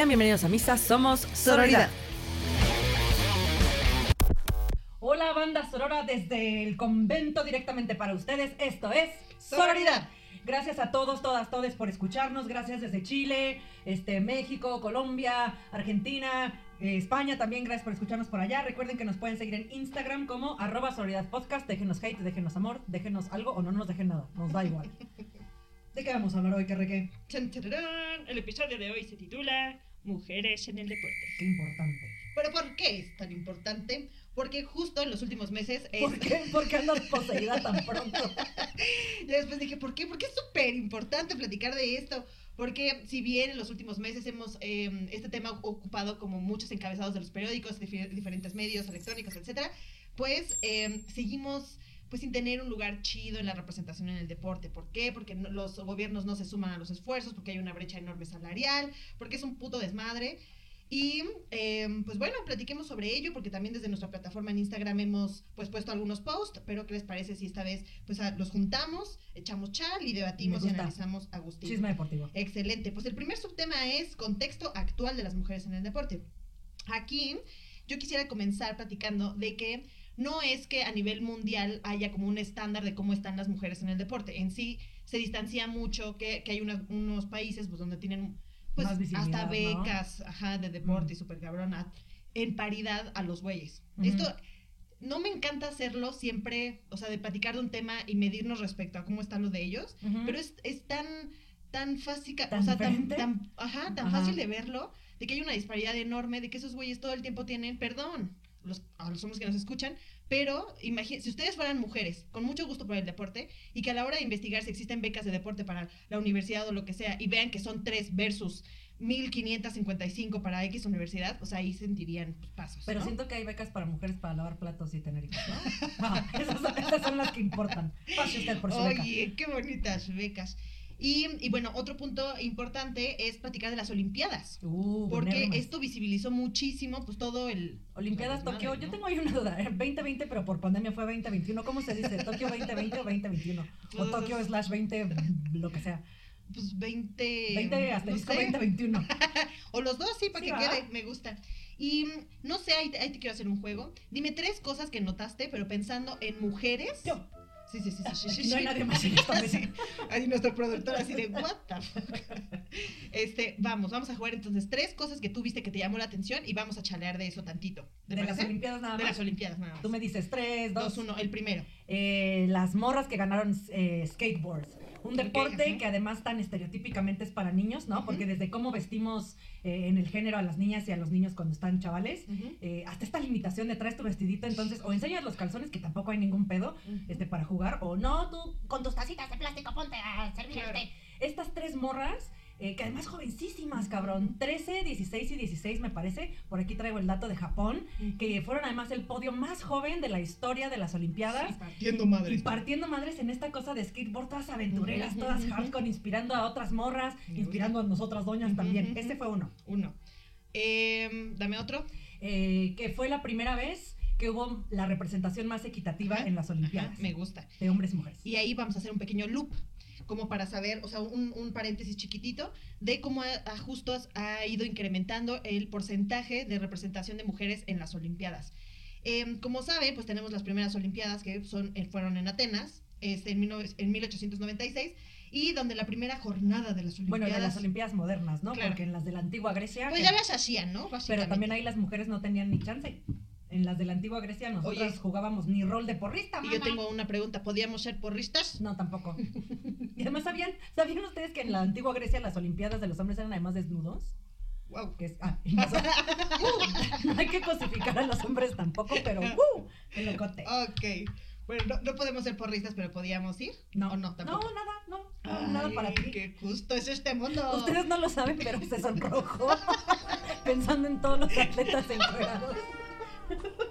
Sean bienvenidos a Misa, somos Sororidad. Hola banda Sorora desde el convento directamente para ustedes. Esto es Sororidad. Gracias a todos, todas, todes por escucharnos. Gracias desde Chile, este, México, Colombia, Argentina, eh, España también. Gracias por escucharnos por allá. Recuerden que nos pueden seguir en Instagram como arroba Sororidad Podcast. Déjenos hate, déjenos amor, déjenos algo o no nos dejen nada. Nos da igual. ¿De qué vamos a hablar hoy, Carreque? El episodio de hoy se titula Mujeres en el deporte. Qué importante. Pero ¿por qué es tan importante? Porque justo en los últimos meses es... ¿Por qué? ¿Por qué andas poseída tan pronto? Ya después dije, ¿por qué? Porque es súper importante platicar de esto. Porque si bien en los últimos meses hemos eh, este tema ocupado como muchos encabezados de los periódicos, diferentes medios electrónicos, etcétera, pues eh, seguimos pues sin tener un lugar chido en la representación en el deporte. ¿Por qué? Porque no- los gobiernos no se suman a los esfuerzos, porque hay una brecha enorme salarial, porque es un puto desmadre. Y eh, pues bueno, platiquemos sobre ello, porque también desde nuestra plataforma en Instagram hemos pues puesto algunos posts, pero ¿qué les parece si esta vez pues a- los juntamos, echamos chal y debatimos y analizamos a Agustín? Chisme deportivo. Excelente. Pues el primer subtema es contexto actual de las mujeres en el deporte. Aquí yo quisiera comenzar platicando de que no es que a nivel mundial haya como un estándar de cómo están las mujeres en el deporte. En sí se distancia mucho que, que hay unos países pues, donde tienen pues, hasta ¿no? becas ajá, de deporte Mm. y súper cabrona en paridad a los güeyes. Esto no me encanta hacerlo siempre, o sea, de platicar de un tema y medirnos respecto a cómo están los de ellos, pero es, es tan, tan fácil, ¿Tan o sea, tan, tan, ajá, tan Ajá. fácil de verlo, de que hay una disparidad enorme, de que esos güeyes todo el tiempo tienen, perdón, los, a los hombres que nos escuchan, pero si ustedes fueran mujeres con mucho gusto por el deporte y que a la hora de investigar si existen becas de deporte para la universidad o lo que sea y vean que son tres versus 1555 para X universidad, o sea, ahí sentirían pues, pasos. Pero ¿no? siento que hay becas para mujeres para lavar platos y tener hijos, ¿no? Ah, esas, son- esas son las que importan. Pase usted por su beca. Oye, qué bonitas becas. Y, y bueno, otro punto importante es platicar de las Olimpiadas. Uh, Porque esto visibilizó muchísimo, pues todo el. Olimpiadas pues, Tokio, yo ¿no? tengo ahí una duda, ¿eh? 2020, pero por pandemia fue 2021. ¿Cómo se dice? ¿Tokio 2020 o 2021? O Pues- Tokio slash 20, lo que sea. Pues 20. 20 no asterisco sé. 2021. O los dos, sí, para Sí, que quede, me gusta. Y no sé, ahí te, ahí te quiero hacer un juego. Dime tres cosas que notaste, pero pensando en mujeres. Yo. Sí, sí, sí, sí, sí, sí, No hay nadie más en esta mesa. Ahí nuestro productor así de, what the fuck. Este, vamos, vamos a jugar entonces tres cosas que tú viste que te llamó la atención y vamos a chalear de eso tantito. ¿Te De las? Olimpiadas nada De más. las Olimpiadas nada más. Tú me dices 3, 2, Dos, uno, el primero. eh, las morras que ganaron eh, skateboards. Un deporte que además tan estereotípicamente es para niños, ¿no? Porque desde cómo vestimos eh, en el género a las niñas y a los niños cuando están chavales, eh, hasta esta limitación de traes tu vestidito, entonces o enseñas los calzones, que tampoco hay ningún pedo, este, para jugar, o no, tú con tus tacitas de plástico ponte a servir Claro. este. Estas tres morras, eh, que además jovencísimas, cabrón, 13, 16 y 16 me parece, por aquí traigo el dato de Japón, que fueron además el podio más joven de la historia de las Olimpiadas. Partiendo Y madres. partiendo madres en esta cosa de skateboard, todas aventureras, todas hardcore, inspirando a otras morras, inspirando a nosotras doñas también. Ese fue uno. Uno. Em, dame otro. Eh, que fue la primera vez que hubo la representación más equitativa Ajá, en las Olimpiadas Ajá, me gusta. de hombres y mujeres. Y ahí vamos a hacer un pequeño loop, como para saber, o sea, un, un paréntesis chiquitito, de cómo a, a justos ha ido incrementando el porcentaje de representación de mujeres en las Olimpiadas. Em, como sabe, pues tenemos las primeras Olimpiadas que son, eh, fueron en Atenas, este, en, 19 en 1896, y donde la primera jornada de las Bueno, Olimpiadas... de las Olimpiadas modernas, ¿no? Claro. Porque en las de la antigua Grecia. Pues ya las hacían, ¿no? pero también ahí las mujeres no tenían ni chance. En las de la antigua Grecia nosotras Oye. jugábamos ni rol de porrista, Y mamá. yo tengo una pregunta, ¿podíamos ser porristas? No, tampoco. y además, ¿sabían, ¿sabían ustedes que en la antigua Grecia las Olimpiadas de los hombres eran además desnudos? Wow. Que es, ah, no, Uh, no hay que cosificar a los hombres tampoco, pero ¡uh! El locote. Ok. Bueno, no, no podemos ser porristas, pero podíamos ir. No, ¿O no? no, nada, no, no, nada para ti. Qué justo es este mundo. Ustedes no lo saben, pero se sonrojó pensando en todos los atletas encuerados.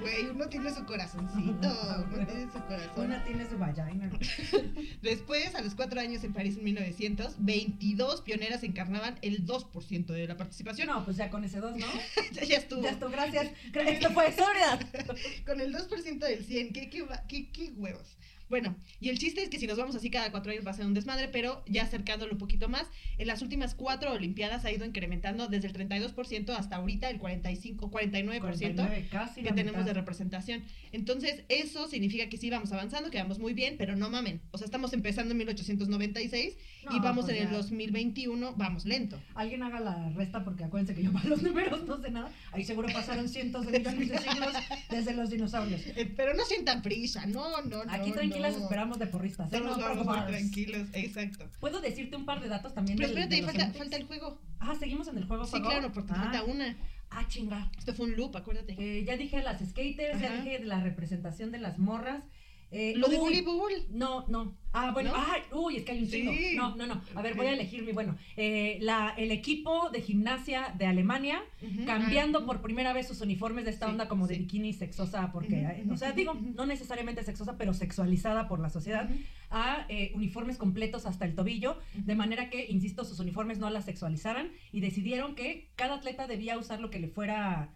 Güey, uno tiene su corazoncito. Uno tiene su corazón. Una tiene su vagina. Después, a los cuatro años en París en 1900, 22 pioneras encarnaban el 2% de la participación. No, pues ya con ese dos, ¿no? ya, ya estuvo. Ya estuvo, gracias. Esto fue Soria. Con el 2% del 100, ¿qué, qué, qué, qué huevos. Bueno, y el chiste es que si nos vamos así cada cuatro años va a ser un desmadre, pero ya acercándolo un poquito más, en las últimas cuatro Olimpiadas ha ido incrementando desde el 32% hasta ahorita el 45, 49%. 49, casi que tenemos mitad. de representación. Entonces, eso significa que sí vamos avanzando, que vamos muy bien, pero no mamen. O sea, estamos empezando en 1896 y No, vamos pues en el ya. 2021, vamos lento. Alguien haga la resta porque acuérdense que yo para los números no sé nada. Ahí seguro pasaron cientos de millones de siglos desde los dinosaurios. Eh, pero no sientan prisa, no, no, no. Aquí no. esperamos de porristas. ¿eh? No vamos muy tranquilos, exacto. ¿Puedo decirte un par de datos también Pero espérate, de falta, falta el juego. Ah, seguimos en el juego. Sí, juego? claro, porque ah, falta una. Ah, chinga. Esto fue un loop, acuérdate. Eh, ya dije las skaters, ya Ajá. dije de la representación de las morras. Eh, Lo de uy, voleibol. No, no. Ah, bueno, ¿No? ay, uy, es que hay un Sí. chingo. No, no, no. A ver, voy a elegir mi, bueno, eh, la, el equipo de gimnasia de Alemania, Ujú. cambiando Ah, por primera vez sus uniformes de esta Sí, onda como de sí. bikini sexosa, porque, Ujú, eh, ujú, o sea, digo, no necesariamente sexosa, pero sexualizada por la sociedad, a eh, uniformes completos hasta el tobillo, de manera que, insisto, sus uniformes no las sexualizaran y decidieron que cada atleta debía usar lo que le fuera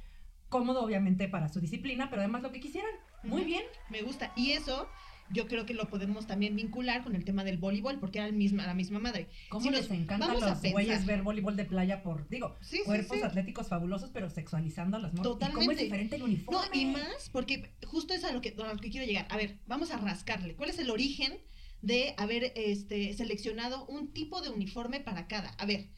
cómodo, obviamente, para su disciplina, pero además lo que quisieran. Muy bien. Me gusta. Y eso yo creo que lo podemos también vincular con el tema del voleibol, porque era el misma, la misma madre. ¿Cómo Si les nos encanta a vamos a los güeyes pensar- ver voleibol de playa por, digo, Sí, cuerpos sí. atléticos fabulosos, pero sexualizando a las morras? ¿Y ¿Cómo es Totalmente. diferente el No, uniforme? y más, porque justo es a lo, que, a lo que quiero llegar. A ver, vamos a rascarle. ¿Cuál es el origen de haber este, seleccionado un tipo de uniforme para cada? A ver,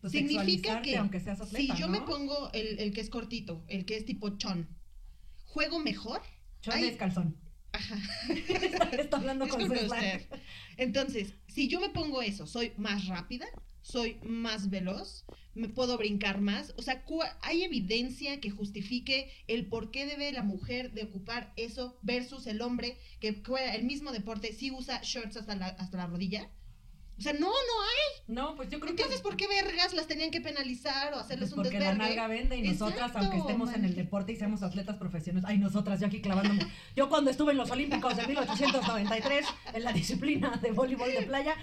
Pues significa que aunque seas atleta, si yo ¿no? me pongo el, el que es cortito, el que es tipo chon, ¿juego mejor? Chon Ay. es calzón. Ajá. está, hablando con usted. Entonces, si yo me pongo eso, soy más rápida, soy más veloz, me puedo brincar más. O sea, hay evidencia que justifique el por qué debe la mujer de ocupar eso versus el hombre que juega el mismo deporte, si usa shorts hasta la, hasta la rodilla. O sea, no, no hay. No, pues yo creo Entonces, que... ¿por qué vergas las tenían que penalizar o hacerles Pues un porque la desvergue? nalga vende y nosotras, Exacto, aunque estemos en el deporte y seamos atletas profesionales, ay, nosotras, yo aquí clavándome. Yo cuando estuve en los Olímpicos de 1893, en la disciplina de voleibol de playa,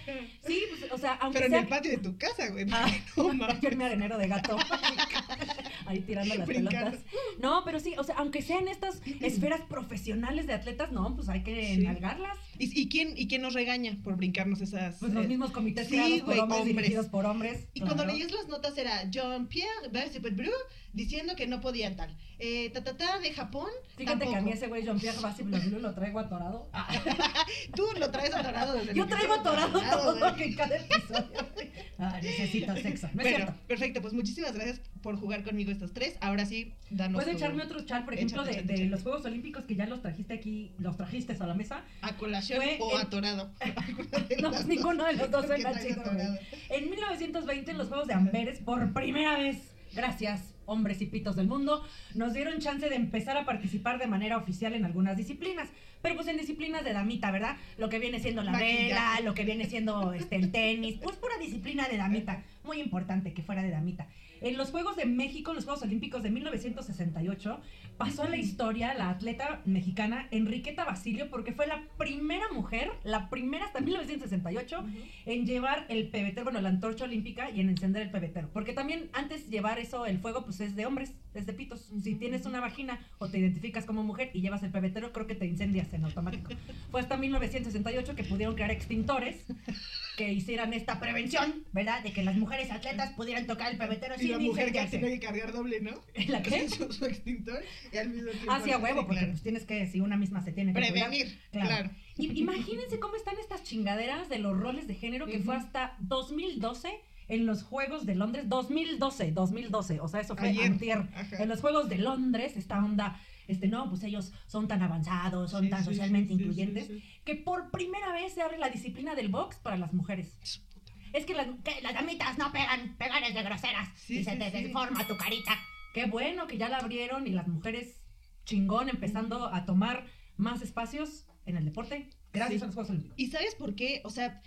sí, pues, o sea, aunque Pero en sea... el patio de tu casa, güey. Ah, No mames. yo en mi arenero de gato. Ahí tirando las Brincando. pelotas. No, pero sí, o sea, aunque sean estas esferas profesionales de atletas, no, pues hay que Sí. nalgarlas. ¿Y, y quién, ¿Y quién nos regaña por brincarnos esas? Pues los eh, mismos comités sí, creados por hombres, hombres. dirigidos por hombres. Y cuando leías las notas era Jean-Pierre Bru diciendo que no podían tal. Eh, ta, ta, ta, de Japón, Fíjate que a mí ese güey Jean-Pierre Bassi Bleu lo traigo atorado. Tú lo traes atorado desde el Yo traigo atorado todo güey. en cada episodio. Ah, necesito sexo. No es Bueno, cierto. perfecto, pues muchísimas gracias por jugar conmigo estos tres. Ahora sí, danos ¿Puedo tu- echarme otro chat, por ejemplo, Échate, de, échate, de échate. los Juegos Olímpicos que ya los trajiste aquí, los trajiste a la mesa? a colación Fue o en- atorado. No, pues ninguno de los dos ¿Qué suena chido? En 1920, en los Juegos de Amberes, por primera vez, gracias, hombres y pitos del mundo, nos dieron chance de empezar a participar de manera oficial en algunas disciplinas. Pero pues en disciplinas de damita, ¿verdad? Lo que viene siendo la Maquillaje. vela, lo que viene siendo este, el tenis, pues pura disciplina de damita. Muy importante que fuera de damita. En los Juegos de México, los Juegos Olímpicos de 1968, pasó a la historia la atleta mexicana Enriqueta Basilio porque fue la primera mujer, la primera hasta 1968, en llevar el pebetero, bueno, la antorcha olímpica y en encender el pebetero. Porque también antes llevar eso, el fuego, pues es de hombres, es de pitos. Si tienes una vagina o te identificas como mujer y llevas el pebetero, creo que te incendias en automático. Fue hasta 1968 que pudieron crear extintores que hicieran esta prevención, ¿verdad? De que las mujeres atletas pudieran tocar el pebetero Y sin la mujer que tiene que cargar doble, ¿no? ¿La qué? Su, su extintor y al mismo tiempo. Hacia huevo, Sí, porque claro. pues tienes que, si una misma se tiene que cuidar. Prevenir, Claro. claro. Y- imagínense cómo están estas chingaderas de los roles de género que fue Ujú. hasta 2012 en los Juegos de Londres. 2012, 2012, o sea, eso fue antier. En los Juegos de Londres, esta onda, este, no, pues ellos son tan avanzados, son Sí, tan sí, socialmente sí, incluyentes, que por primera vez se abre la disciplina del box para las mujeres. Es que las, que las damitas no pegan, pegan es de groseras y se te deforma tu carita. Qué bueno que ya la abrieron y las mujeres chingón empezando a tomar más espacios en el deporte gracias a los Juegos Olímpicos. ¿Y sabes por qué? O sea,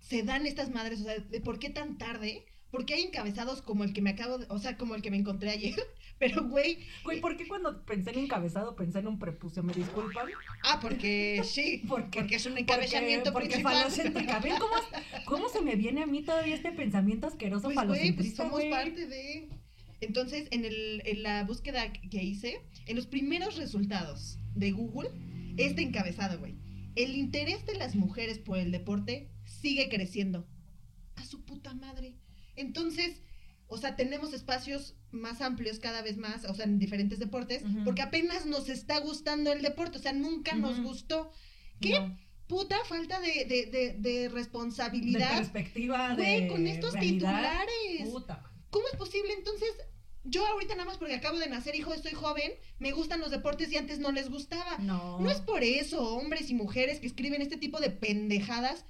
se dan estas madres, o sea, de por qué tan tarde. Porque hay encabezados como el que me acabo de, o sea, como el que me encontré ayer. Pero, güey, Güey, ¿por qué cuando pensé en encabezado pensé en un prepucio? ¿Me disculpan? ah, porque sí, Porque- porque es un encabezamiento porque, porque falocéntrica. ¿Ven cómo, cómo se me viene a mí todavía este pensamiento asqueroso Pues, güey, pues somos güey? parte de... Entonces, en, el, en la búsqueda que hice, en los primeros resultados de Google, este encabezado, güey. el interés de las mujeres por el deporte sigue creciendo. A su puta madre. Entonces, o sea, tenemos espacios más amplios cada vez más, o sea, en diferentes deportes, porque apenas nos está gustando el deporte, o sea, nunca nos gustó. ¿Qué No. puta falta de, de, de, de De responsabilidad? perspectiva Güey, de con estos realidad. titulares. Puta. ¿Cómo es posible? Entonces, yo ahorita nada más porque acabo de nacer, hijo, estoy joven, me gustan los deportes y antes no les gustaba. No. No es por eso, hombres y mujeres que escriben este tipo de pendejadas.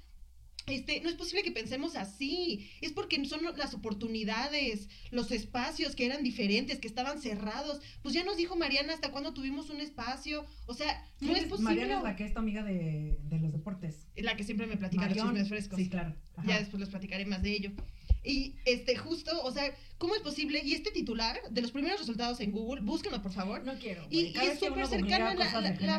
Este, no es posible que pensemos así. Es porque son las oportunidades, los espacios que eran diferentes, que estaban cerrados. Pues ya nos dijo Mariana hasta cuándo tuvimos un espacio. O sea, no ¿Quién es posible. Mariana es la que es tu amiga de, de los deportes. La que siempre me platica los chismes frescos. Sí, claro. Ajá. Ya después les platicaré más de ello. Y este, justo, o sea, ¿cómo es posible? Y este titular de los primeros resultados en Google, búsquenlo por favor. No quiero. Y- y que súper cercana la-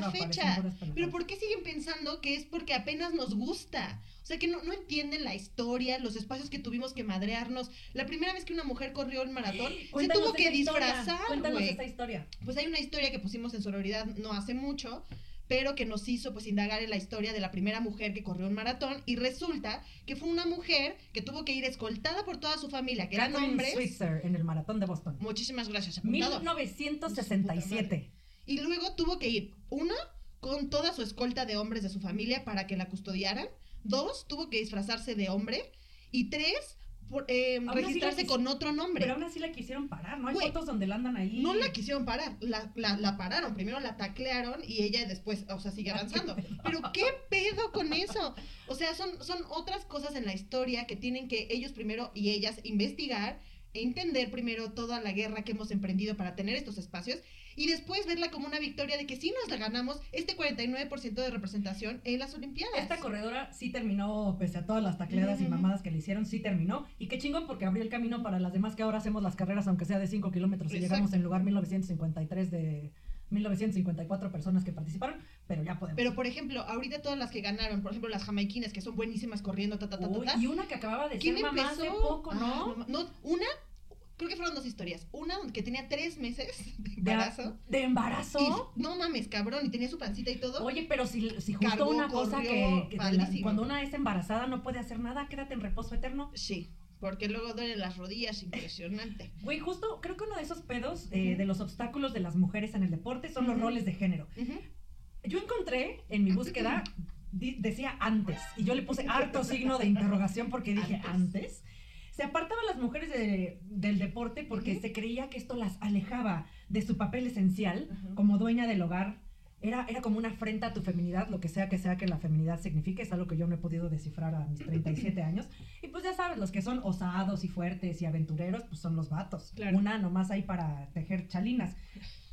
la- fecha. Pero ¿por qué siguen pensando que es porque apenas nos gusta? O sea, que no, no entienden la historia, los espacios que tuvimos que madrearnos. La primera vez que una mujer corrió el maratón, se tuvo que historia, disfrazar, Cuéntanos esta historia. Pues hay una historia que pusimos en sororidad no hace mucho, pero que nos hizo pues indagar en la historia de la primera mujer que corrió un maratón y resulta que fue una mujer que tuvo que ir escoltada por toda su familia, que eran hombres. Switzer en el maratón de Boston. Muchísimas gracias, apuntado. 1967. Y luego tuvo que ir, una, con toda su escolta de hombres de su familia para que la custodiaran. Dos, tuvo que disfrazarse de hombre. Y tres, por, eh, registrarse con otro nombre. Pero aún así la quisieron parar, ¿no? Hay fotos donde la andan ahí. No la quisieron parar, la, la, la pararon. Primero la taclearon y ella después, o sea, sigue avanzando. Pero ¿qué pedo con eso? O sea, son, son otras cosas en la historia que tienen que ellos primero y ellas investigar e entender primero toda la guerra que hemos emprendido para tener estos espacios y después verla como una victoria de que sí nos la ganamos este 49% de representación en las Olimpiadas. Esta corredora sí terminó, pese a todas las tacleadas y mamadas que le hicieron, sí terminó. Y qué chingón porque abrió el camino para las demás que ahora hacemos las carreras, aunque sea de 5 kilómetros. Y llegamos en lugar 1953 de 1954 personas que participaron, pero ya podemos. Pero por ejemplo, ahorita todas las que ganaron, por ejemplo, las jamaiquinas que son buenísimas corriendo, ta, ta, ta, ta, y una que acababa de ¿Quién ser mamá empezó? hace poco, Ah, ¿no? no, no, una, creo que fueron dos historias. Una que tenía tres meses de embarazo. ¿De embarazo? Y, no mames, cabrón, y tenía su pancita y todo. Oye, pero si, si justo Cargó, una cosa corrió, que, que la- cuando una es embarazada no puede hacer nada, quédate en reposo eterno. Sí, porque luego duelen las rodillas, impresionante. Güey, justo creo que uno de esos pedos eh, de los obstáculos de las mujeres en el deporte son los roles de género. Yo encontré en mi búsqueda, decía antes, y yo le puse harto signo de interrogación porque dije Antes. antes. Se apartaban las mujeres de- del deporte porque se creía que esto las alejaba de su papel esencial como dueña del hogar. Era, era como una afrenta a tu feminidad, lo que sea que sea que la feminidad signifique, es algo que yo no he podido descifrar a mis 37 años. Y pues ya sabes, los que son osados y fuertes y aventureros, pues son los vatos. Claro. Una nomás ahí para tejer chalinas.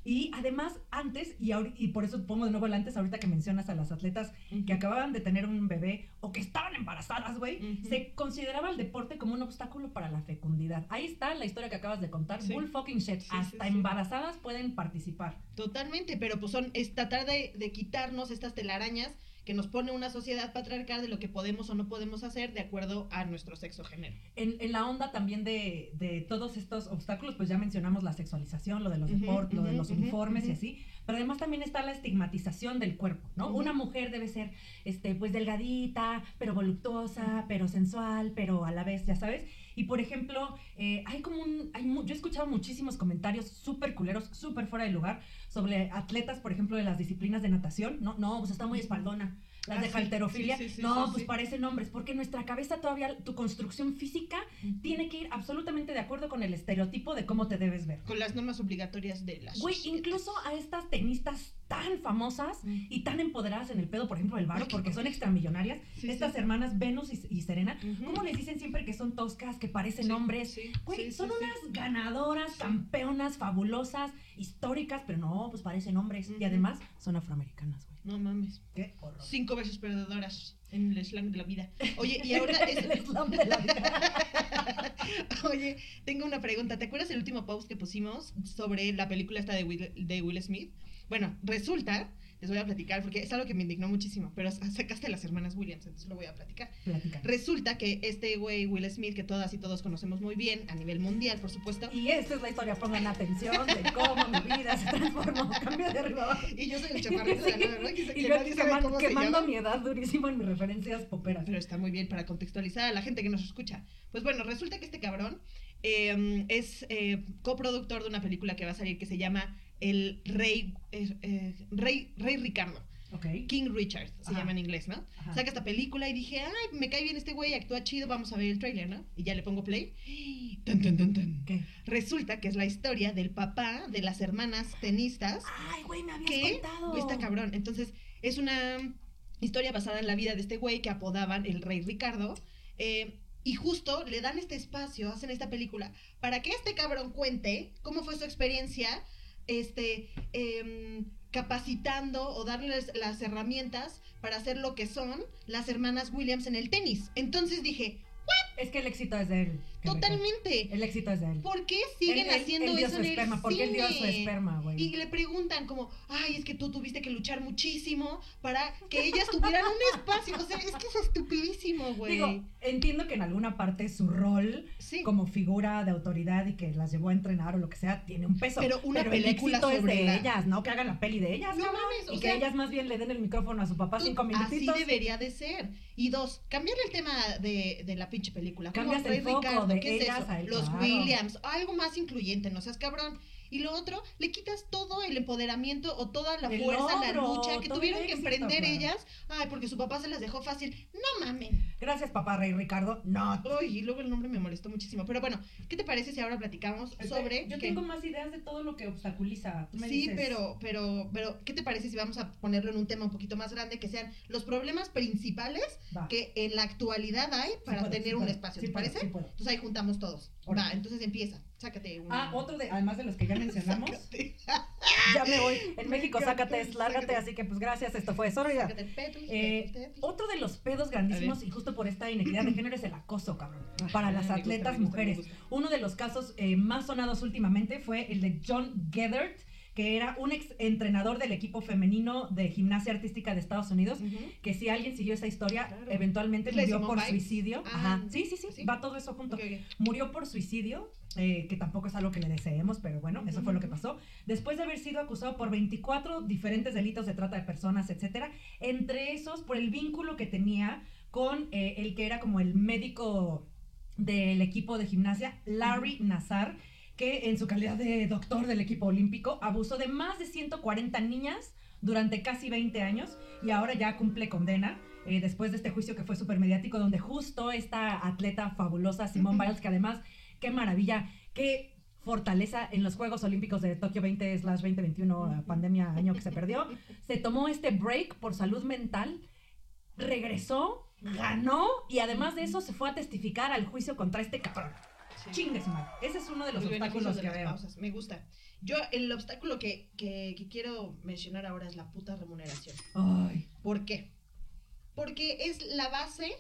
Y además, antes, y, y por eso pongo de nuevo el antes, ahorita que mencionas a las atletas que acababan de tener un bebé o que estaban embarazadas, güey, se consideraba el deporte como un obstáculo para la fecundidad. Ahí está la historia que acabas de contar. Sí. Bull fucking shit. Sí, Hasta sí. embarazadas pueden participar. Totalmente, pero pues son, es tratar de, de quitarnos estas telarañas que nos pone una sociedad patriarcal de lo que podemos o no podemos hacer de acuerdo a nuestro sexo género. En, en la onda también de, de todos estos obstáculos, pues ya mencionamos la sexualización, lo de los deportes, lo de los uniformes y así, pero además también está la estigmatización del cuerpo, ¿no? Una mujer debe ser, este, pues delgadita, pero voluptuosa, pero sensual, pero a la vez, ya sabes. Y por ejemplo, eh, hay como un, hay yo he escuchado muchísimos comentarios súper culeros, súper fuera de lugar, sobre atletas, por ejemplo, de las disciplinas de natación, no, no, pues está muy espaldona. Las Ah, de halterofilia, sí, sí, sí, no, pues parecen hombres, porque nuestra cabeza todavía, tu construcción física tiene que ir absolutamente de acuerdo con el estereotipo de cómo te debes ver. Con las normas obligatorias de la Güey, incluso a estas tenistas tan famosas Mm. y tan empoderadas en el pedo, por ejemplo, el varo, porque son extramillonarias, estas hermanas Venus y, y Serena, Ujú. ¿cómo les dicen siempre que son toscas, que parecen hombres? Güey, son unas ganadoras, campeonas, fabulosas, históricas, pero no, pues parecen hombres. Y además son afroamericanas. No mames. Qué horror. Cinco veces perdedoras en el slang de la vida. Oye, y ahora es- el slam de la vida. Oye, tengo una pregunta. ¿Te acuerdas el último post que pusimos sobre la película esta de Will, de Will Smith? Bueno, resulta les voy a platicar, porque es algo que me indignó muchísimo, pero sacaste a las hermanas Williams, entonces lo voy a platicar. Platica. Resulta que este güey, Will Smith, que todas y todos conocemos muy bien, a nivel mundial, por supuesto, Y esta es la historia, pongan atención de cómo mi vida se transformó, cambio de arriba abajo. y yo soy el chaparrito de la ¿no? Que, Y que yo nadie sabe cómo quemando mi edad durísimo en mis referencias poperas. Pero está muy bien para contextualizar a la gente que nos escucha. Pues bueno, resulta que este cabrón eh, es eh, coproductor de una película que va a salir que se llama El Rey, eh, eh, Rey, Rey Ricardo. Ok. King Richard se Ajá. llama en inglés, ¿no? Ajá. Saca esta película y dije, ay, me cae bien este güey, actúa chido, vamos a ver el tráiler, ¿no? Y ya le pongo play. Tan, tan, tan, tan. ¿Qué? Resulta que es la historia del papá de las hermanas tenistas Ay, güey, me habías que contado. está cabrón. Entonces, es una historia basada en la vida de este güey que apodaban el Rey Ricardo. eh, y justo le dan este espacio, hacen esta película, para que este cabrón cuente cómo fue su experiencia, este, em, capacitando o darles las herramientas para hacer lo que son las hermanas Williams en el tenis. Entonces dije, Es que el éxito es de él. Totalmente. El éxito es de él. ¿Por qué siguen Él- él- haciendo él dio eso en esperma, el porque él dio su esperma, güey. Y le preguntan como, ay, es que tú tuviste que luchar muchísimo para que ellas tuvieran un espacio. O sea, es que es estupidísimo, güey. Digo, entiendo que en alguna parte su rol sí. como figura de autoridad y que las llevó a entrenar o lo que sea, tiene un peso. Pero una el película éxito es sobre de la- ellas, no que hagan la peli de ellas, No cabrón, mames, o y sea- que ellas más bien le den el micrófono a su papá cinco así minutitos. debería de ser. Y dos, cambiarle el tema de, de la pinche película. Cambias el foco de ¿qué es ellas eso? a él, Los claro. Williams, algo más incluyente, no seas cabrón. Y lo otro, le quitas todo el empoderamiento o toda la El fuerza, la logro, lucha que tuvieron que emprender ellas. Ay, porque su papá se las dejó fácil. No mamen. Gracias, papá Rey Ricardo. No. Uy, y luego el nombre me molestó muchísimo. Pero bueno, ¿qué te parece si ahora platicamos sobre. Yo que- tengo más ideas de todo lo que obstaculiza. Tú me Sí, dices. pero, pero, pero, ¿qué te parece si vamos a ponerlo en un tema un poquito más grande? Que sean los problemas principales Va. que en la actualidad hay Sí para puedo, tener sí un espacio. sí ¿Te parece? sí. Entonces ahí juntamos todos. Va, entonces empieza. Sácate un. Ah, otro de, además de los que ya mencionamos, ya me voy. En México, Sácate, sácate, lárgate, así que pues gracias, esto fue Sororidad. Eh. Otro de los pedos grandísimos, y justo por esta inequidad de género, es el acoso, cabrón. Para las atletas mujeres. Uno de los casos eh, más sonados últimamente fue el de John Gedert, que era un ex entrenador del equipo femenino de gimnasia artística de Estados Unidos. Que si alguien siguió esa historia, Claro. eventualmente ¿Es la de murió por suicidio. Ah, Ajá. Sí, sí, sí, ¿sí? va todo eso junto. Murió por suicidio, eh, que tampoco es algo que le deseemos, pero bueno, eso fue lo que pasó. Después de haber sido acusado por 24 diferentes delitos de trata de personas, etcétera, entre esos por el vínculo que tenía con eh, el que era como el médico del equipo de gimnasia, Larry Nazar, que en su calidad de doctor del equipo olímpico abusó de más de 140 niñas durante casi 20 años y ahora ya cumple condena eh, después de este juicio que fue súper mediático donde justo esta atleta fabulosa Simone. Biles que además qué maravilla qué fortaleza en los Juegos Olímpicos de Tokio 20 slash 2021 la pandemia año que se perdió se tomó este break por salud mental regresó ganó y además de eso se fue a testificar al juicio contra este cabrón Sí. chingue su madre ese es uno de los Los obstáculos de que veo pausas, Me gusta. Yo, el obstáculo que, que, que quiero mencionar ahora es la puta remuneración. ay ¿Por qué? Porque es la base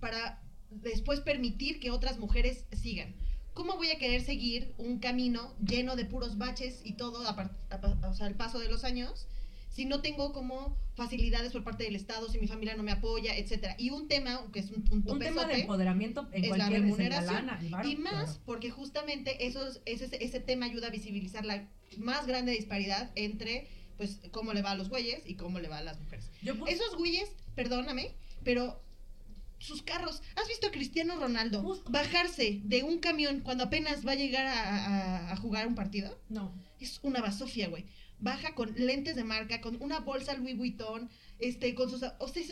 para después permitir que otras mujeres sigan. ¿Cómo voy a querer seguir un camino lleno de puros baches y todo, a a pa- o sea, al paso de los años, si no tengo como facilidades por parte del Estado, si mi familia no me apoya, etcétera? Y un tema que es un, un un tema de empoderamiento en es la cualquier en remuneración. lana, el varo, y más claro. porque justamente esos, ese, ese tema ayuda a visibilizar la más grande disparidad entre pues cómo le va a los güeyes y cómo le va a las mujeres. Yo pus- Esos güeyes, perdóname, pero sus carros. ¿Has visto a Cristiano Ronaldo Justo. bajarse de un camión cuando apenas va a llegar a, a- a jugar un partido? no Es una basofia, güey. Baja con lentes de marca, con una bolsa Louis Vuitton, este, con sus... O sea,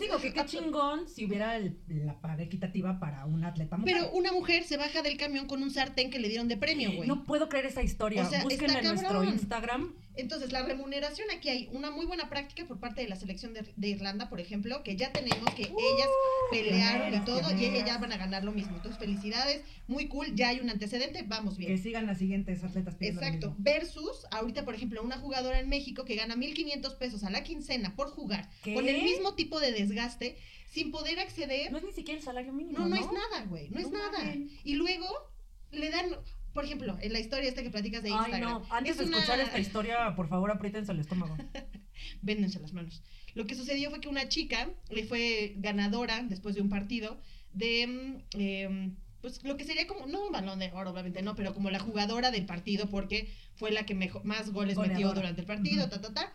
digo que qué absurdo. chingón si hubiera el- la paga equitativa para un atleta mujer. Pero una mujer se baja del camión con un sartén que le dieron de premio, güey. no puedo creer esa historia. O sea, está en nuestro. Instagram. Entonces, la remuneración aquí hay una muy buena práctica por parte de la selección de, de Irlanda, por ejemplo, que ya tenemos que ellas pelearon y pioneras, todo, y ellas ya van a ganar lo mismo. Entonces, felicidades, muy cool, ya hay un antecedente, vamos Que bien. sigan las siguientes atletas lo Exacto. mismo. Versus, ahorita, por ejemplo, una jugadora en México que gana 1.500 pesos a la quincena por jugar, ¿Qué? con el mismo tipo de desgaste, sin poder acceder. No es ni siquiera el salario mínimo. No, No, no, es nada, güey, no, es nada. Y luego le dan, por ejemplo, en la historia esta que platicas de Ay, Instagram. no. Antes es de una- escuchar esta historia, por favor, apriétense el estómago. véndense las manos. Lo que sucedió fue que una chica le fue ganadora después de un partido de, em, pues lo que sería como, no un balón de oro, obviamente no, pero como la jugadora del partido porque fue la que mejor, más goles metió durante el partido, ta, ta, ta.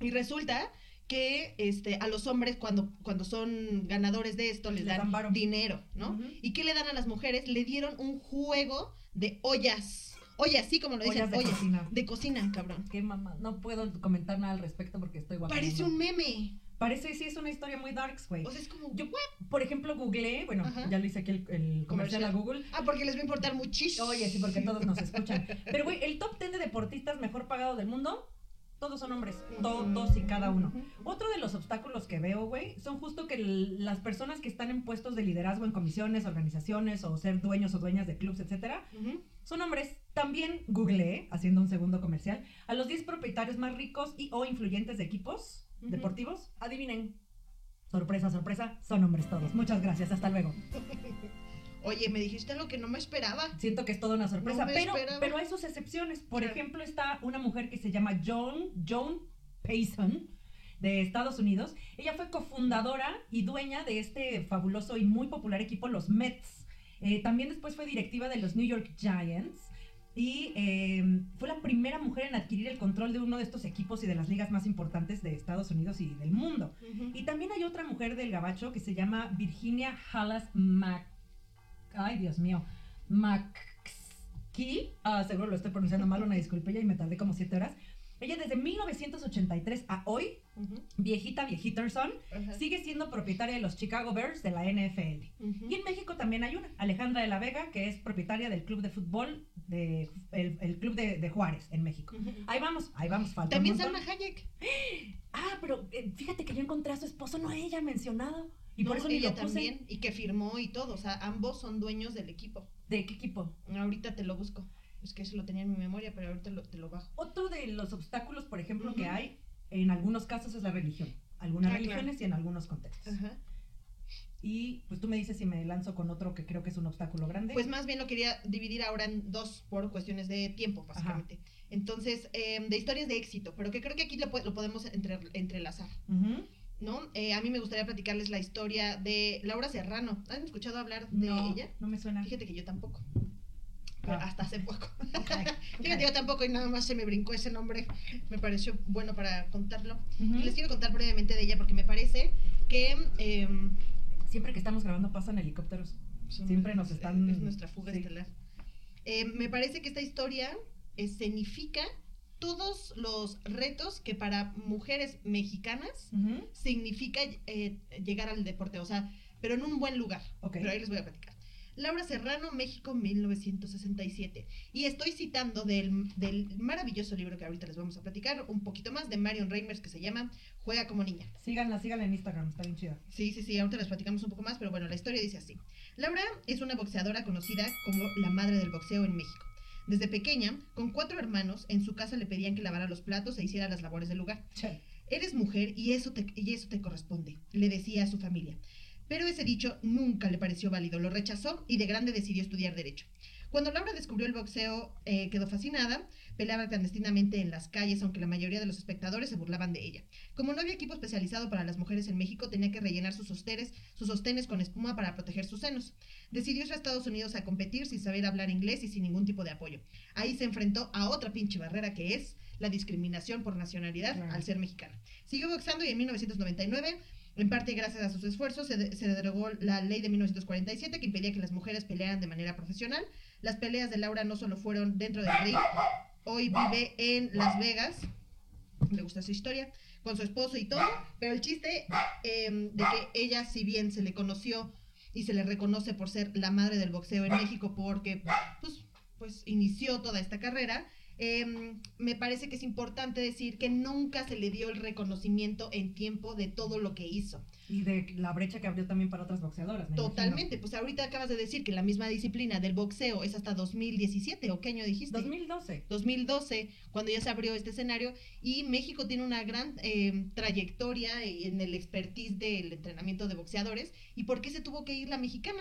Y resulta que este, a los hombres cuando, cuando son ganadores de esto les Les dan dinero, ¿no? ¿Y qué le dan a las mujeres? Le dieron un juego de ollas. Ollas, sí, como lo dicen, Ollas de ollas. cocina. De cocina, cabrón. Qué mamá. No puedo comentar nada al respecto porque estoy guapa. Parece un meme. Parece, sí, es una historia muy darks, güey. O sea, es como. Yo, por ejemplo, googleé, bueno, Ajá. ya le hice aquí el, el comercial a Google. Ah, porque les va a importar muchísimo. Oye, sí, porque todos nos escuchan. Pero, güey, el top 10 de deportistas mejor pagados del mundo, todos son hombres. Todos y cada uno. Otro de los obstáculos que veo, güey, son justo que las personas que están en puestos de liderazgo en comisiones, organizaciones o ser dueños o dueñas de clubs, etcétera, son hombres. También googleé, haciendo un segundo comercial, a los 10 propietarios más ricos y o influyentes de equipos deportivos. Adivinen. Sorpresa, sorpresa, son hombres todos. Muchas gracias, hasta luego. Oye, me dijiste algo que no me esperaba. Siento que es toda una sorpresa, No pero, esperaba. pero hay sus excepciones. Por Claro. ejemplo, está una mujer que se llama Joan, Joan Payson de Estados Unidos. Ella fue cofundadora y dueña de este fabuloso y muy popular equipo, los Mets. Eh, también después fue directiva de los New York Giants. Y eh, fue la primera mujer en adquirir el control de uno de estos equipos y de las ligas más importantes de Estados Unidos y del mundo. Y también hay otra mujer del gabacho que se llama Virginia Hallas Mac... Ay, Dios mío. McKee. Ah, seguro lo estoy pronunciando mal, una disculpa, y me tardé como siete horas. Ella desde 1983 a hoy, Ujú. viejita, viejiterson, sigue siendo propietaria de los Chicago Bears de la NFL. Y en México también hay una, Alejandra de la Vega, que es propietaria del club de fútbol, de, el, el club de, de Juárez, en México. Ahí vamos, ahí vamos, falta También. Salma Hayek. Ah, pero eh, fíjate que yo encontré a su esposo, no a ella mencionado. Y por No, eso ni ella lo puse. también. Y que firmó y todo. O sea, ambos son dueños del equipo. ¿De qué equipo? Ahorita te lo busco. Es que eso lo tenía en mi memoria, pero ahorita lo, te lo bajo. Otro de los obstáculos, por ejemplo, que Ujú. hay en algunos casos es la religión. Algunas Ah, claro. religiones y en algunos contextos. Ajá. Y pues tú me dices si me lanzo con otro que creo que es un obstáculo grande. Pues más bien lo quería dividir ahora en dos por cuestiones de tiempo, básicamente. Entonces, eh, de historias de éxito, pero que creo que aquí lo, lo podemos entre- entrelazar, Ujú. ¿No? Eh, a mí me gustaría platicarles la historia de Laura Serrano. ¿Han escuchado hablar de no, ella? no me suena. Fíjate que yo tampoco. Ah. hasta hace poco. Ok, ok. Fíjate, yo tampoco y nada más se me brincó ese nombre. Me pareció bueno para contarlo. Les quiero contar brevemente de ella porque me parece que... em, Siempre que estamos grabando pasan helicópteros. Siempre nos están- Es nuestra fuga sí. estelar. Eh, me parece que esta historia escenifica todos los retos que para mujeres mexicanas Ujú. significa eh, llegar al deporte, o sea, pero en un buen lugar. Pero ahí les voy a platicar. Laura Serrano, México 1967. Y estoy citando del, del maravilloso libro que ahorita les vamos a platicar, un poquito más, de Marion Reimers, que se llama Juega como niña. Síganla, síganla en Instagram, está bien chida. Sí, sí, sí, ahorita les platicamos un poco más, pero bueno, la historia dice así. Laura es una boxeadora conocida como la madre del boxeo en México. Desde pequeña, con cuatro hermanos, en su casa le pedían que lavara los platos e hiciera las labores del lugar. Eres mujer y eso te, y eso te corresponde, le decía a su familia. Pero ese dicho nunca le pareció válido, lo rechazó y de grande decidió estudiar Derecho. Cuando Laura descubrió el boxeo, eh, quedó fascinada, peleaba clandestinamente en las calles, aunque la mayoría de los espectadores se burlaban de ella. Como no había equipo especializado para las mujeres en México, tenía que rellenar sus sostenes, sus sostenes con espuma para proteger sus senos. Decidió ir a Estados Unidos a competir sin saber hablar inglés y sin ningún tipo de apoyo. Ahí se enfrentó a otra pinche barrera que es la discriminación por nacionalidad Claro. al ser mexicana. Siguió boxeando y en 1999 en parte gracias a sus esfuerzos se, de- se derogó la ley de 1947 que impedía que las mujeres pelearan de manera profesional. Las peleas de Laura no solo fueron dentro del ring, hoy vive en Las Vegas, le gusta su historia, con su esposo y todo, pero el chiste eh, de que ella, si bien se le conoció y se le reconoce por ser la madre del boxeo en México, porque pues, pues inició toda esta carrera, eh, me parece que es importante decir que nunca se le dio el reconocimiento en tiempo de todo lo que hizo. Y de la brecha que abrió también para otras boxeadoras. me imagino. Totalmente, pues ahorita acabas de decir que la misma disciplina del boxeo es hasta 2017, ¿o qué año dijiste? 2012. 2012, cuando ya se abrió este escenario, y México tiene una gran eh, trayectoria en el expertise del entrenamiento de boxeadores. ¿Y por qué se tuvo que ir la mexicana?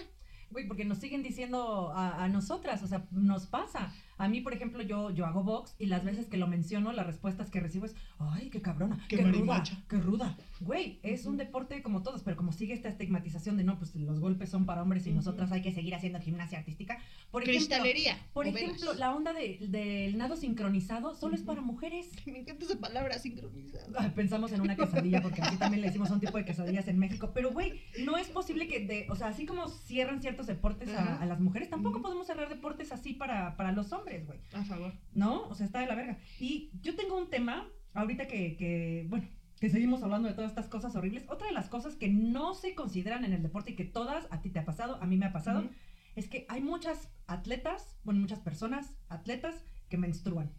Güey, porque nos siguen diciendo a, a nosotras, o sea, nos pasa. A mí, por ejemplo, yo, yo hago box y las veces que lo menciono, las respuestas que recibo es, ay, qué cabrona, Qué qué, ruda, marimacha". qué ruda. Güey, es un deporte como todos, pero como sigue esta estigmatización de, no, pues los golpes son para hombres y nosotras hay que seguir haciendo gimnasia artística. Por ejemplo, Cristalería. por o velas. ejemplo, la onda de- del nado sincronizado solo es para mujeres. Me encanta esa palabra sincronizada. Ay, Pensamos en una quesadilla, porque así también le decimos un tipo de quesadillas en México. Pero, güey, no es posible que, de, o sea, así como cierran ciertos deportes a, a las mujeres, tampoco podemos cerrar deportes así para, para los hombres, güey. A favor. ¿No? O sea, está de la verga. Y yo tengo un tema, ahorita que, que, bueno, que seguimos hablando de todas estas cosas horribles. Otra de las cosas que no se consideran en el deporte y que todas, a ti te ha pasado, a mí me ha pasado, Ujú. es que hay muchas atletas, bueno, muchas personas, atletas, que menstruan.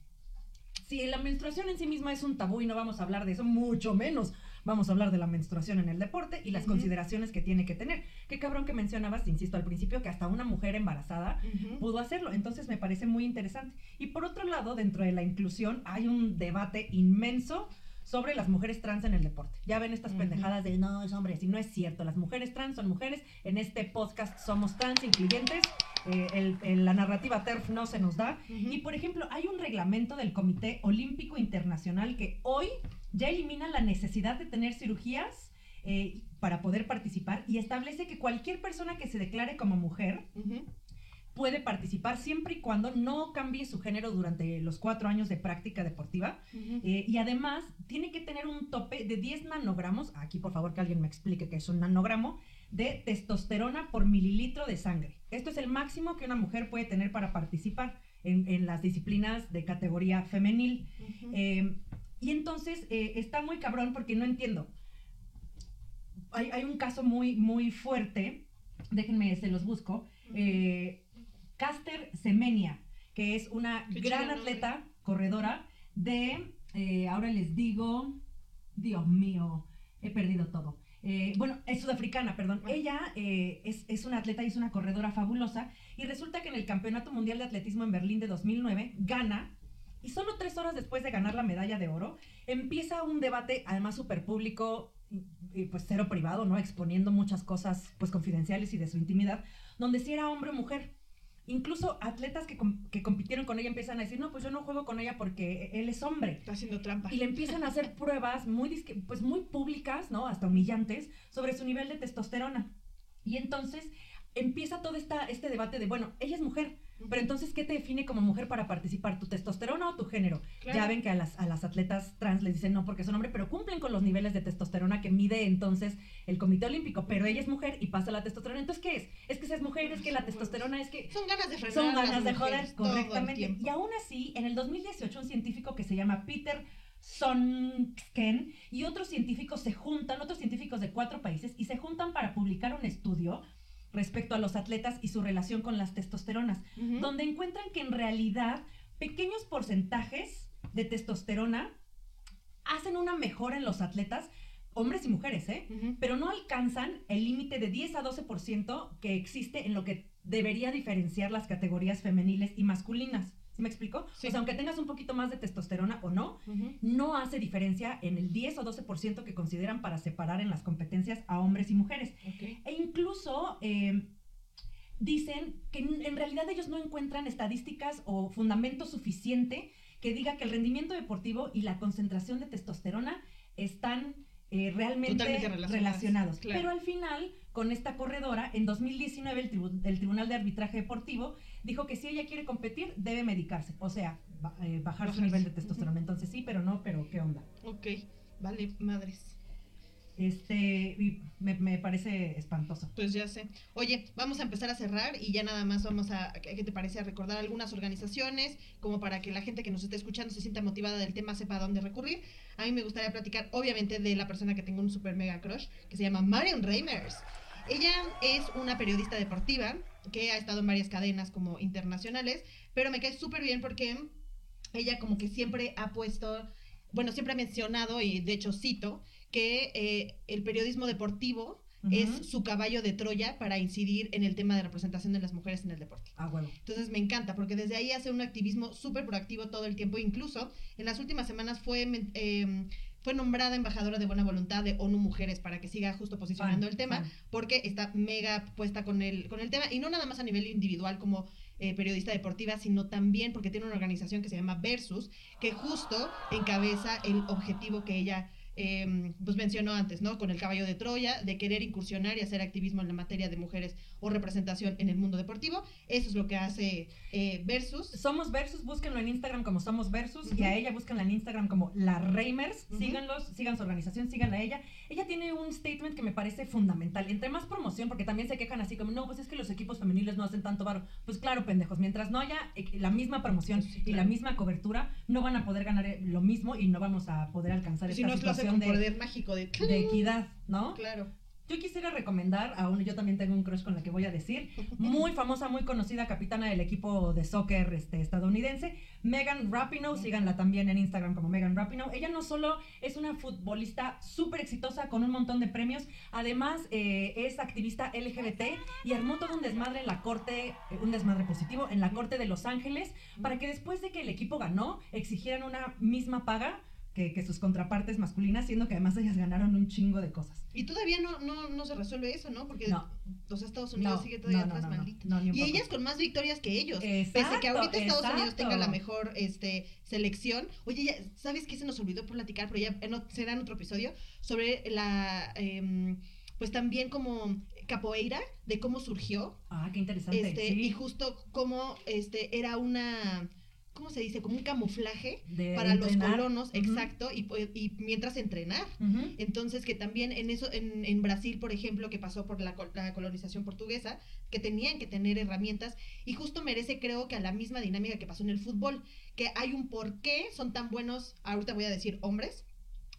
Si la menstruación en sí misma es un tabú y no vamos a hablar de eso, mucho menos vamos a hablar de la menstruación en el deporte y las consideraciones que tiene que tener. Qué cabrón que mencionabas, insisto al principio, que hasta una mujer embarazada pudo hacerlo. Entonces me parece muy interesante. Y por otro lado, dentro de la inclusión hay un debate inmenso sobre las mujeres trans en el deporte. Ya ven estas pendejadas de no es hombre, y no es cierto. Las mujeres trans son mujeres. En este podcast somos trans incluyentes. Eh, el- el- la narrativa TERF no se nos da. Ujú. Y por ejemplo, hay un reglamento del Comité Olímpico Internacional que hoy ya elimina la necesidad de tener cirugías eh, para poder participar y establece que cualquier persona que se declare como mujer. Puede participar siempre y cuando no cambie su género durante los cuatro años de práctica deportiva. Eh, y además tiene que tener un tope de 10 nanogramos, aquí por favor que alguien me explique qué es un nanogramo, de testosterona por mililitro de sangre. Esto es el máximo que una mujer puede tener para participar en, en las disciplinas de categoría femenil. Eh, y entonces eh, está muy cabrón porque no entiendo. Hay, hay un caso muy, muy fuerte, déjenme, se los busco. Eh, Caster Semenia, que es una Qué gran nombre. atleta, corredora de, eh, ahora les digo, Dios mío, he perdido todo. Eh, bueno, es sudafricana, perdón. Ella eh, es, es una atleta y es una corredora fabulosa. Y resulta que en el Campeonato Mundial de Atletismo en Berlín de 2009 gana. Y solo tres horas después de ganar la medalla de oro, empieza un debate, además súper público, y, y, pues cero privado, ¿no? Exponiendo muchas cosas pues confidenciales y de su intimidad, donde si era hombre o mujer. Incluso atletas que, com- que compitieron con ella empiezan a decir, no, pues yo no juego con ella porque él es hombre. Está haciendo trampa. Y le empiezan a hacer pruebas muy, pues muy públicas, ¿no? Hasta humillantes, sobre su nivel de testosterona. Y entonces empieza todo esta, este debate de, bueno, ella es mujer, pero entonces, ¿qué te define como mujer para participar? ¿Tu testosterona o tu género? Claro. Ya ven que a las, a las atletas trans les dicen no porque son hombre, pero cumplen con los niveles de testosterona que mide entonces el Comité Olímpico, pero ella es mujer y pasa la testosterona. Entonces, ¿qué es? Es que seas mujer, es que la testosterona es que Son ganas de frenar son ganas de joder correctamente. Y aún así, en el 2018, un científico que se llama Peter Sonsken y otros científicos se juntan, otros científicos de cuatro países, y se juntan para publicar un estudio respecto a los atletas y su relación con las testosteronas, donde encuentran que en realidad pequeños porcentajes de testosterona hacen una mejora en los atletas, hombres y mujeres, ¿eh? Pero no alcanzan el límite de 10 a 12% que existe en lo que debería diferenciar las categorías femeniles y masculinas. ¿Sí me explico? Sí. O sea, aunque tengas un poquito más de testosterona o no, no hace diferencia en el 10 o 12% que consideran para separar en las competencias a hombres y mujeres. E incluso eh, dicen que en realidad ellos no encuentran estadísticas o fundamento suficiente que diga que el rendimiento deportivo y la concentración de testosterona están eh, realmente relacionados. claro. Pero al final, con esta corredora, en 2019 el, tribu- el Tribunal de Arbitraje Deportivo dijo que si ella quiere competir, debe medicarse. O sea, ba- eh, bajar su nivel de testosterona. Entonces sí, pero no, pero ¿qué onda? Ok. Vale, madres. Este, y me, me parece espantoso. Pues ya sé. Oye, vamos a empezar a cerrar y ya nada más vamos a, ¿qué te parece? A recordar algunas organizaciones, como para que la gente que nos esté escuchando se sienta motivada del tema, sepa a dónde recurrir. A mí me gustaría platicar, obviamente, de la persona que tengo un super mega crush, que se llama Marion Reimers. Ella es una periodista deportiva que ha estado en varias cadenas como internacionales, pero me cae súper bien porque ella como que siempre ha puesto, bueno, siempre ha mencionado, y de hecho cito, que eh, el periodismo deportivo es su caballo de Troya para incidir en el tema de representación de las mujeres en el deporte. Ah, huevo. Entonces me encanta porque desde ahí hace un activismo súper proactivo todo el tiempo. Incluso en las últimas semanas fue eh, fue nombrada embajadora de buena voluntad de ONU Mujeres para que siga justo posicionando Fan, el tema, fan. porque está mega puesta con el, con el tema, y no nada más a nivel individual como eh, periodista deportiva, sino también porque tiene una organización que se llama Versus, que justo encabeza el objetivo que ella eh, pues mencionó antes, ¿no? Con el caballo de Troya, de querer incursionar y hacer activismo en la materia de mujeres o representación en el mundo deportivo. Eso es lo que hace eh, Versus. Somos Versus, búsquenlo en Instagram como Somos Versus y a ella búsquenla en Instagram como La Reimers. Síganlos, sigan su organización, síganla a ella. Ella tiene un statement que me parece fundamental. Entre más promoción, porque también se quejan así como, no, pues es que los equipos femeniles no hacen tanto varo. Pues claro, pendejos, mientras no haya eh, la misma promoción Sí, y la misma cobertura, no van a poder ganar eh, lo mismo y no vamos a poder alcanzar Si esta no con de, poder mágico de... de equidad, ¿no? Claro. Yo quisiera recomendar a uno, yo también tengo un crush con la que voy a decir, muy famosa, muy conocida capitana del equipo de soccer este, estadounidense, Megan Rapinoe, síganla también en Instagram como Megan Rapinoe. Ella no solo es una futbolista súper exitosa con un montón de premios, además eh, es activista LGBT y armó todo un desmadre en la corte, eh, un desmadre positivo, en la corte de Los Ángeles, para que después de que el equipo ganó, exigieran una misma paga. Que, que sus contrapartes masculinas, siendo que además ellas ganaron un chingo de cosas. Y todavía no, no, no se resuelve eso, ¿no? Porque No. o sea, Estados Unidos No, sigue todavía atrás, maldito. no, ni un Y ellas con más victorias que ellos. Pese a que Exacto, ahorita Estados Unidos exacto. tenga la mejor este, selección. Oye, ya, ¿sabes qué se nos olvidó por platicar? Pero ya en será en otro episodio. Sobre la. em, pues también como capoeira, de cómo surgió. Ah, qué interesante. Este, sí. Y justo cómo este, era una. ¿Cómo se dice? Como un camuflaje De para los colonos, exacto, y, pues, y mientras entrenar. Entonces, que también en eso, en, en Brasil, por ejemplo, que pasó por la, col- la colonización portuguesa, que tenían que tener herramientas, y justo merece, creo que a la misma dinámica que pasó en el fútbol, que hay un por qué son tan buenos, ahorita voy a decir hombres,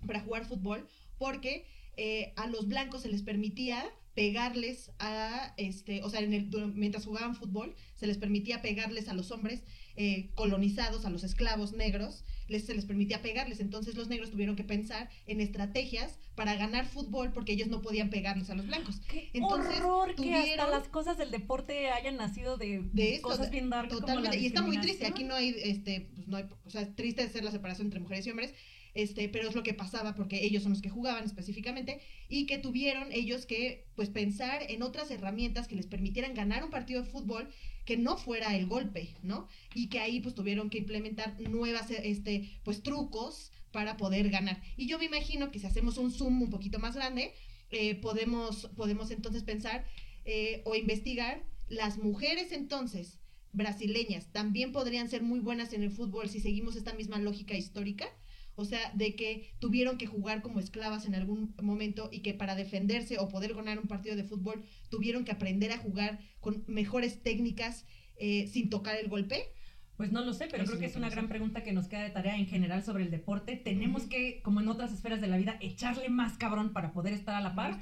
para jugar fútbol, porque eh, a los blancos se les permitía pegarles a, este, o sea, en el, mientras jugaban fútbol, se les permitía pegarles a los hombres eh, colonizados, a los esclavos negros, les, se les permitía pegarles. Entonces los negros tuvieron que pensar en estrategias para ganar fútbol porque ellos no podían pegarles a los blancos. Qué Entonces, horror que hasta las cosas del deporte hayan nacido de, De esto, cosas de- bien dark como la Totalmente. Y está muy triste. Aquí no hay, este, pues no hay, o sea, es triste ser la separación entre mujeres y hombres. Este, pero es lo que pasaba porque ellos son los que jugaban específicamente y que tuvieron ellos que pues pensar en otras herramientas que les permitieran ganar un partido de fútbol que no fuera el golpe, ¿no? Y que ahí pues tuvieron que implementar nuevas este pues trucos para poder ganar. Y yo me imagino que si hacemos un zoom un poquito más grande, eh, podemos, podemos entonces pensar eh, o investigar las mujeres entonces brasileñas también podrían ser muy buenas en el fútbol si seguimos esta misma lógica histórica. O sea, de que tuvieron que jugar como esclavas en algún momento y que para defenderse o poder ganar un partido de fútbol tuvieron que aprender a jugar con mejores técnicas eh, sin tocar el golpe. Pues no lo sé, pero Eso creo que es una gran pregunta que nos queda de tarea en general sobre el deporte. Tenemos que, como en otras esferas de la vida, echarle más cabrón para poder estar a la par.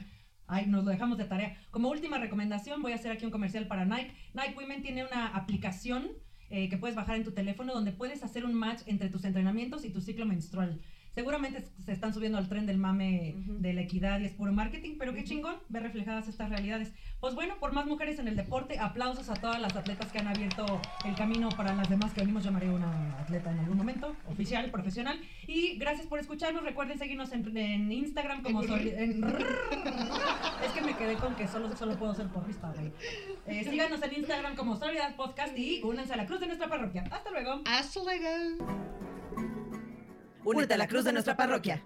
Ay, nos lo dejamos de tarea. Como última recomendación, voy a hacer aquí un comercial para Nike. Nike Women tiene una aplicación eh, que puedes bajar en tu teléfono donde puedes hacer un match entre tus entrenamientos y tu ciclo menstrual. Seguramente se están subiendo al tren del mame de la equidad y es puro marketing, pero qué chingón ver reflejadas estas realidades. Pues bueno, por más mujeres en el deporte, aplausos a todas las atletas que han abierto el camino para las demás que venimos. Llamaré una atleta en algún momento, oficial, profesional. Y gracias por escucharnos. Recuerden seguirnos en, en Instagram como en- Es que me quedé con que solo, solo puedo ser porrista, güey. Eh, síganos en Instagram como Solidaridad Podcast y únanse a la cruz de nuestra parroquia. Hasta luego. Hasta luego. Únete a la cruz de nuestra parroquia.